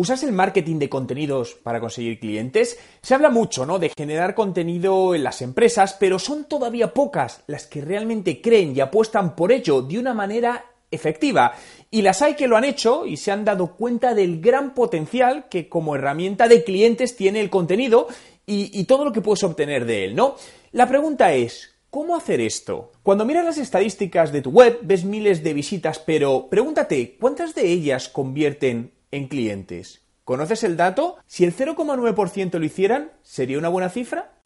¿Usas el marketing de contenidos para conseguir clientes? Se habla mucho, ¿no? De generar contenido en las empresas, pero son todavía pocas las que realmente creen y apuestan por ello de una manera efectiva. Y las hay que lo han hecho y se han dado cuenta del gran potencial que como herramienta de clientes tiene el contenido y, todo lo que puedes obtener de él, ¿no? La pregunta es, ¿Cómo hacer esto? Cuando miras las estadísticas de tu web, ves miles de visitas, pero pregúntate, ¿cuántas de ellas convierten en clientes? ¿Conoces el dato? Si el 0,9% lo hicieran, ¿sería una buena cifra?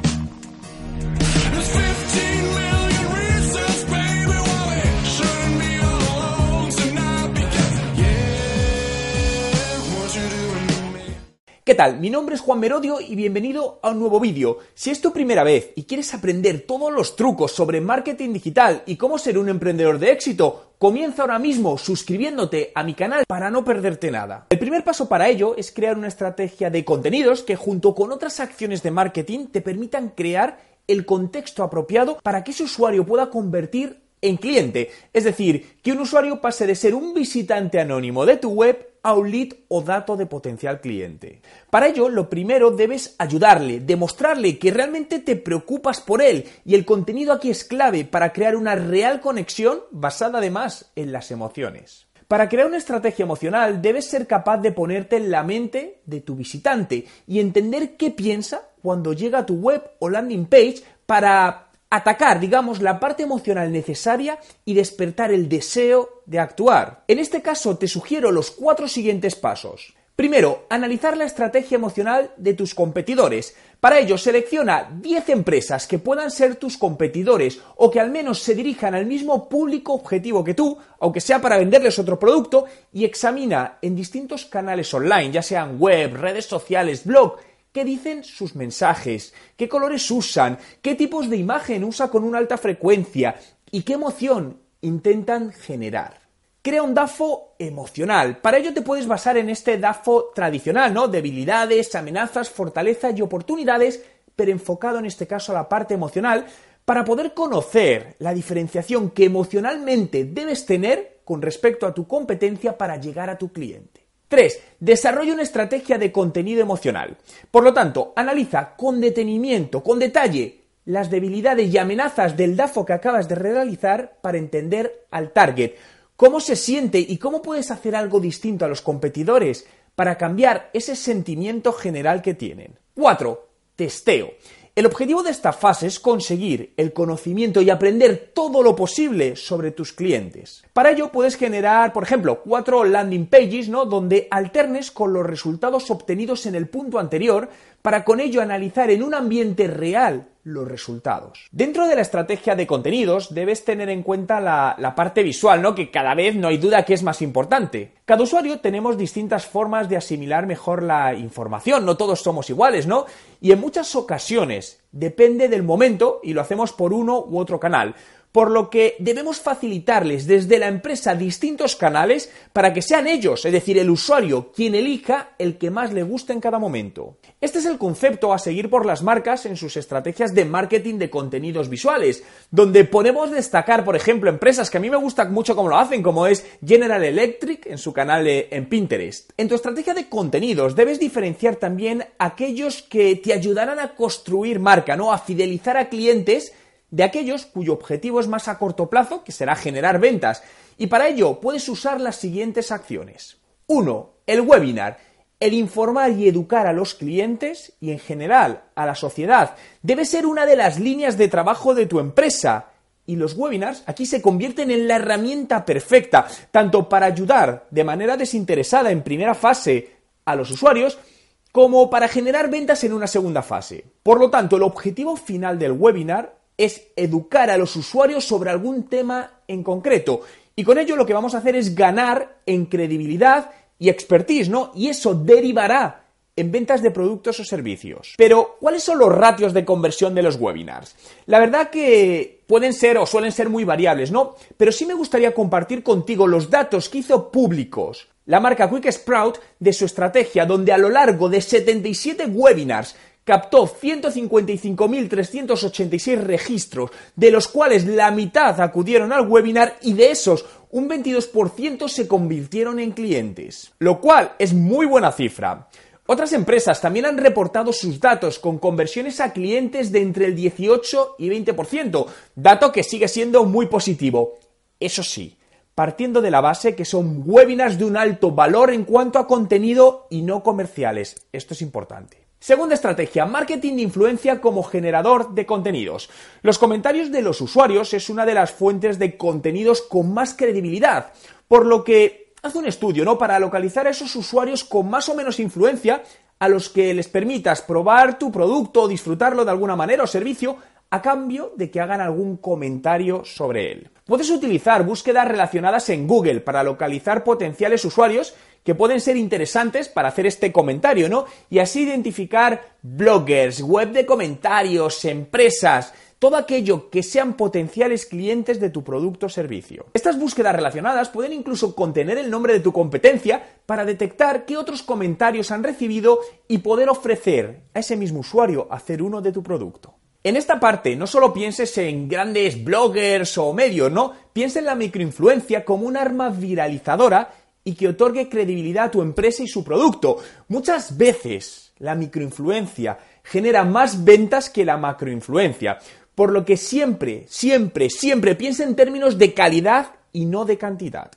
¿Qué tal? Mi nombre es Juan Merodio y bienvenido a un nuevo vídeo. Si es tu primera vez y quieres aprender todos los trucos sobre marketing digital y cómo ser un emprendedor de éxito, comienza ahora mismo suscribiéndote a mi canal para no perderte nada. El primer paso para ello es crear una estrategia de contenidos que junto con otras acciones de marketing te permitan crear el contexto apropiado para que ese usuario pueda convertir en cliente, es decir, que un usuario pase de ser un visitante anónimo de tu web a o dato de potencial cliente. Para ello, lo primero debes ayudarle, demostrarle que realmente te preocupas por él y el contenido aquí es clave para crear una real conexión basada además en las emociones. Para crear una estrategia emocional debes ser capaz de ponerte en la mente de tu visitante y entender qué piensa cuando llega a tu web o landing page para atacar, digamos, la parte emocional necesaria y despertar el deseo de actuar. En este caso te sugiero los cuatro siguientes pasos. Primero, analizar la estrategia emocional de tus competidores. Para ello, selecciona 10 empresas que puedan ser tus competidores o que al menos se dirijan al mismo público objetivo que tú, aunque sea para venderles otro producto, y examina en distintos canales online, ya sean web, redes sociales, blog, qué dicen sus mensajes, qué colores usan, qué tipos de imagen usa con una alta frecuencia y qué emoción intentan generar. Crea un DAFO emocional. Para ello te puedes basar en este DAFO tradicional, ¿no? Debilidades, amenazas, fortalezas y oportunidades, pero enfocado en este caso a la parte emocional, para poder conocer la diferenciación que emocionalmente debes tener con respecto a tu competencia para llegar a tu cliente. 3. Desarrolla una estrategia de contenido emocional. Por lo tanto, analiza con detenimiento, con detalle, las debilidades y amenazas del DAFO que acabas de realizar para entender al target. ¿Cómo se siente y cómo puedes hacer algo distinto a los competidores para cambiar ese sentimiento general que tienen? 4. Testeo. El objetivo de esta fase es conseguir el conocimiento y aprender todo lo posible sobre tus clientes. Para ello puedes generar, por ejemplo, cuatro landing pages, ¿no? Donde alternes con los resultados obtenidos en el punto anterior para con ello analizar en un ambiente real los resultados. Dentro de la estrategia de contenidos debes tener en cuenta la, parte visual, ¿no? Que cada vez no hay duda que es más importante. Cada usuario tenemos distintas formas de asimilar mejor la información, no todos somos iguales, ¿no? Y en muchas ocasiones depende del momento y lo hacemos por uno u otro canal por lo que debemos facilitarles desde la empresa distintos canales para que sean ellos, es decir, el usuario, quien elija el que más le guste en cada momento. Este es el concepto a seguir por las marcas en sus estrategias de marketing de contenidos visuales, donde podemos destacar, por ejemplo, empresas que a mí me gusta mucho cómo lo hacen, como es General Electric en su canal en Pinterest. En tu estrategia de contenidos debes diferenciar también aquellos que te ayudarán a construir marca, ¿no? A fidelizar a clientes de aquellos cuyo objetivo es más a corto plazo, que será generar ventas. Y para ello puedes usar las siguientes acciones. 1. El webinar. El informar y educar a los clientes y en general a la sociedad debe ser una de las líneas de trabajo de tu empresa. Y los webinars aquí se convierten en la herramienta perfecta, tanto para ayudar de manera desinteresada en primera fase a los usuarios, como para generar ventas en una segunda fase. Por lo tanto, el objetivo final del webinar es educar a los usuarios sobre algún tema en concreto. Y con ello lo que vamos a hacer es ganar en credibilidad y expertise, ¿no? Y eso derivará en ventas de productos o servicios. Pero, ¿cuáles son los ratios de conversión de los webinars? La verdad que pueden ser o suelen ser muy variables, ¿no? Pero sí me gustaría compartir contigo los datos que hizo públicos la marca Quick Sprout de su estrategia, donde a lo largo de 77 webinars captó 155.386 registros, de los cuales la mitad acudieron al webinar y de esos un 22% se convirtieron en clientes, lo cual es muy buena cifra. Otras empresas también han reportado sus datos con conversiones a clientes de entre el 18 y 20%, dato que sigue siendo muy positivo. Eso sí, partiendo de la base que son webinars de un alto valor en cuanto a contenido y no comerciales. Esto es importante. Segunda estrategia, marketing de influencia como generador de contenidos. Los comentarios de los usuarios es una de las fuentes de contenidos con más credibilidad, por lo que haz un estudio, ¿no? Para localizar a esos usuarios con más o menos influencia a los que les permitas probar tu producto o disfrutarlo de alguna manera o servicio a cambio de que hagan algún comentario sobre él. Puedes utilizar búsquedas relacionadas en Google para localizar potenciales usuarios que pueden ser interesantes para hacer este comentario, ¿no? Y así identificar bloggers, web de comentarios, empresas, todo aquello que sean potenciales clientes de tu producto o servicio. Estas búsquedas relacionadas pueden incluso contener el nombre de tu competencia para detectar qué otros comentarios han recibido y poder ofrecer a ese mismo usuario hacer uno de tu producto. En esta parte no solo pienses en grandes bloggers o medios, ¿no? Piensa en la microinfluencia como un arma viralizadora y que otorgue credibilidad a tu empresa y su producto. Muchas veces la microinfluencia genera más ventas que la macroinfluencia, por lo que siempre, siempre, siempre piensa en términos de calidad y no de cantidad.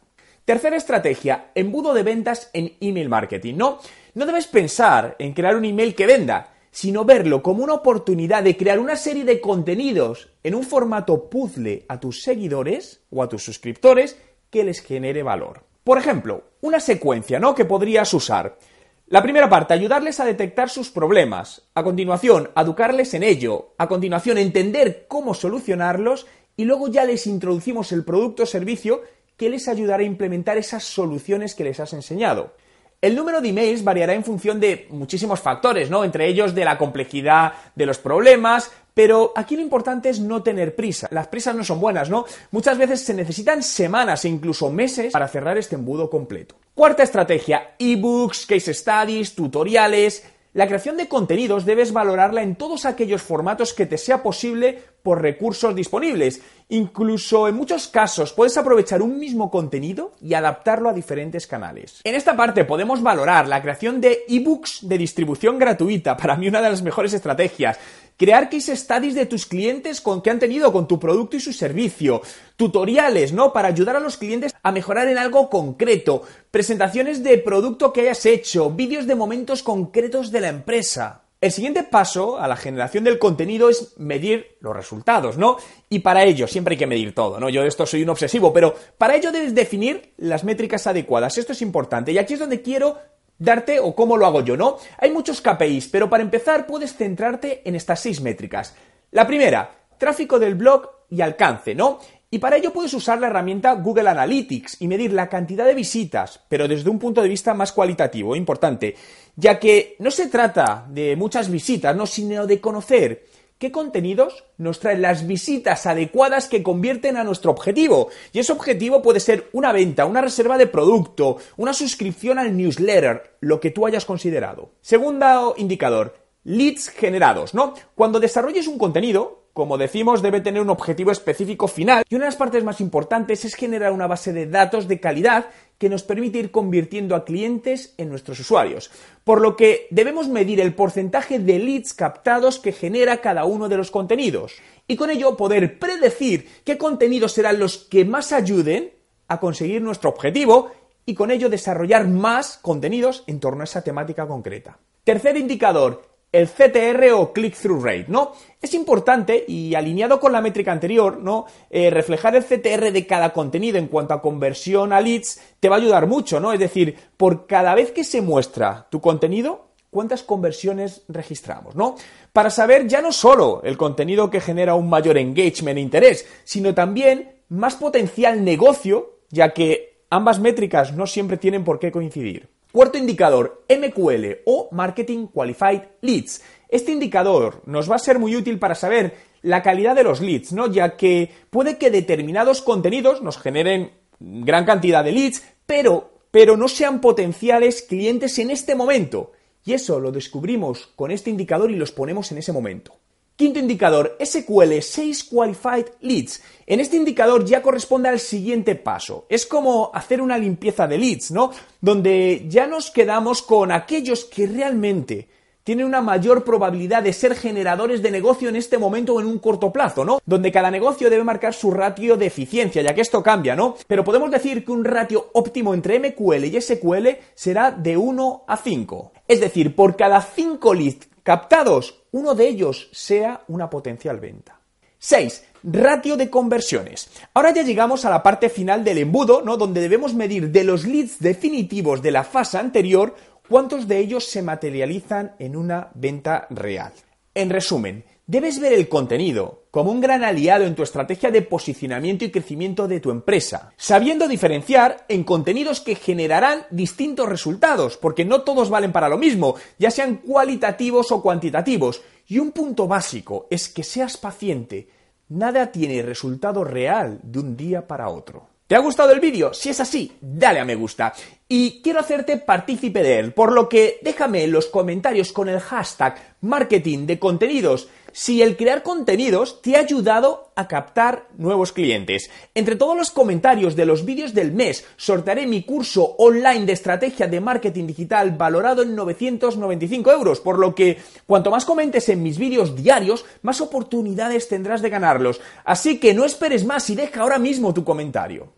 Tercera estrategia, embudo de ventas en email marketing. No, no debes pensar en crear un email que venda, sino verlo como una oportunidad de crear una serie de contenidos en un formato puzzle a tus seguidores o a tus suscriptores que les genere valor. Por ejemplo, una secuencia, ¿no? que podrías usar. La primera parte, ayudarles a detectar sus problemas. A continuación, educarles en ello. A continuación, entender cómo solucionarlos. Y luego ya les introducimos el producto o servicio que les ayudará a implementar esas soluciones que les has enseñado. El número de emails variará en función de muchísimos factores, ¿no? Entre ellos de la complejidad de los problemas, pero aquí lo importante es no tener prisa. Las prisas no son buenas, ¿no? Muchas veces se necesitan semanas e incluso meses para cerrar este embudo completo. Cuarta estrategia, ebooks, case studies, tutoriales, la creación de contenidos debes valorarla en todos aquellos formatos que te sea posible por recursos disponibles. Incluso en muchos casos puedes aprovechar un mismo contenido y adaptarlo a diferentes canales. En esta parte podemos valorar la creación de ebooks de distribución gratuita, para mí una de las mejores estrategias crear case studies de tus clientes con que han tenido con tu producto y su servicio, tutoriales, ¿no? Para ayudar a los clientes a mejorar en algo concreto, presentaciones de producto que hayas hecho, vídeos de momentos concretos de la empresa. El siguiente paso a la generación del contenido es medir los resultados, ¿no? Y para ello, siempre hay que medir todo, ¿no? Yo de esto soy un obsesivo, pero para ello debes definir las métricas adecuadas. Esto es importante. Y aquí es donde quiero darte o cómo lo hago yo, ¿no? Hay muchos KPIs, pero para empezar puedes centrarte en estas seis métricas. La primera, tráfico del blog y alcance, ¿no? Y para ello puedes usar la herramienta Google Analytics y medir la cantidad de visitas, pero desde un punto de vista más cualitativo, importante, ya que no se trata de muchas visitas, no, sino de conocer qué contenidos nos traen las visitas adecuadas que convierten a nuestro objetivo. Y ese objetivo puede ser una venta, una reserva de producto, una suscripción al newsletter, lo que tú hayas considerado. Segundo indicador, leads generados, ¿no? Cuando desarrolles un contenido, como decimos, debe tener un objetivo específico final y una de las partes más importantes es generar una base de datos de calidad que nos permite ir convirtiendo a clientes en nuestros usuarios. Por lo que debemos medir el porcentaje de leads captados que genera cada uno de los contenidos y con ello poder predecir qué contenidos serán los que más ayuden a conseguir nuestro objetivo y con ello desarrollar más contenidos en torno a esa temática concreta. Tercer indicador, el CTR o click-through rate, ¿no? Es importante y alineado con la métrica anterior, ¿no? Eh, reflejar el CTR de cada contenido en cuanto a conversión a leads te va a ayudar mucho, ¿no? Es decir, por cada vez que se muestra tu contenido, cuántas conversiones registramos, ¿no? Para saber ya no solo el contenido que genera un mayor engagement e interés, sino también más potencial negocio, ya que ambas métricas no siempre tienen por qué coincidir. Cuarto indicador, MQL o Marketing Qualified Leads. Este indicador nos va a ser muy útil para saber la calidad de los leads, ¿no? Ya que puede que determinados contenidos nos generen gran cantidad de leads, pero, pero no sean potenciales clientes en este momento. Y eso lo descubrimos con este indicador y los ponemos en ese momento. Quinto indicador, SQL 6 Qualified Leads. En este indicador ya corresponde al siguiente paso. Es como hacer una limpieza de leads, ¿no? Donde ya nos quedamos con aquellos que realmente tienen una mayor probabilidad de ser generadores de negocio en este momento o en un corto plazo, ¿no? Donde cada negocio debe marcar su ratio de eficiencia, ya que esto cambia, ¿no? Pero podemos decir que un ratio óptimo entre MQL y SQL será de 1 a 5. Es decir, por cada 5 leads captados, uno de ellos sea una potencial venta. 6. Ratio de conversiones. Ahora ya llegamos a la parte final del embudo, ¿no? Donde debemos medir de los leads definitivos de la fase anterior cuántos de ellos se materializan en una venta real. En resumen, Debes ver el contenido como un gran aliado en tu estrategia de posicionamiento y crecimiento de tu empresa, sabiendo diferenciar en contenidos que generarán distintos resultados, porque no todos valen para lo mismo, ya sean cualitativos o cuantitativos. Y un punto básico es que seas paciente. Nada tiene resultado real de un día para otro. ¿Te ha gustado el vídeo? Si es así, dale a me gusta. Y quiero hacerte partícipe de él, por lo que déjame en los comentarios con el hashtag marketing de contenidos si el crear contenidos te ha ayudado a captar nuevos clientes. Entre todos los comentarios de los vídeos del mes, sortearé mi curso online de estrategia de marketing digital valorado en 995 euros, por lo que cuanto más comentes en mis vídeos diarios, más oportunidades tendrás de ganarlos. Así que no esperes más y deja ahora mismo tu comentario.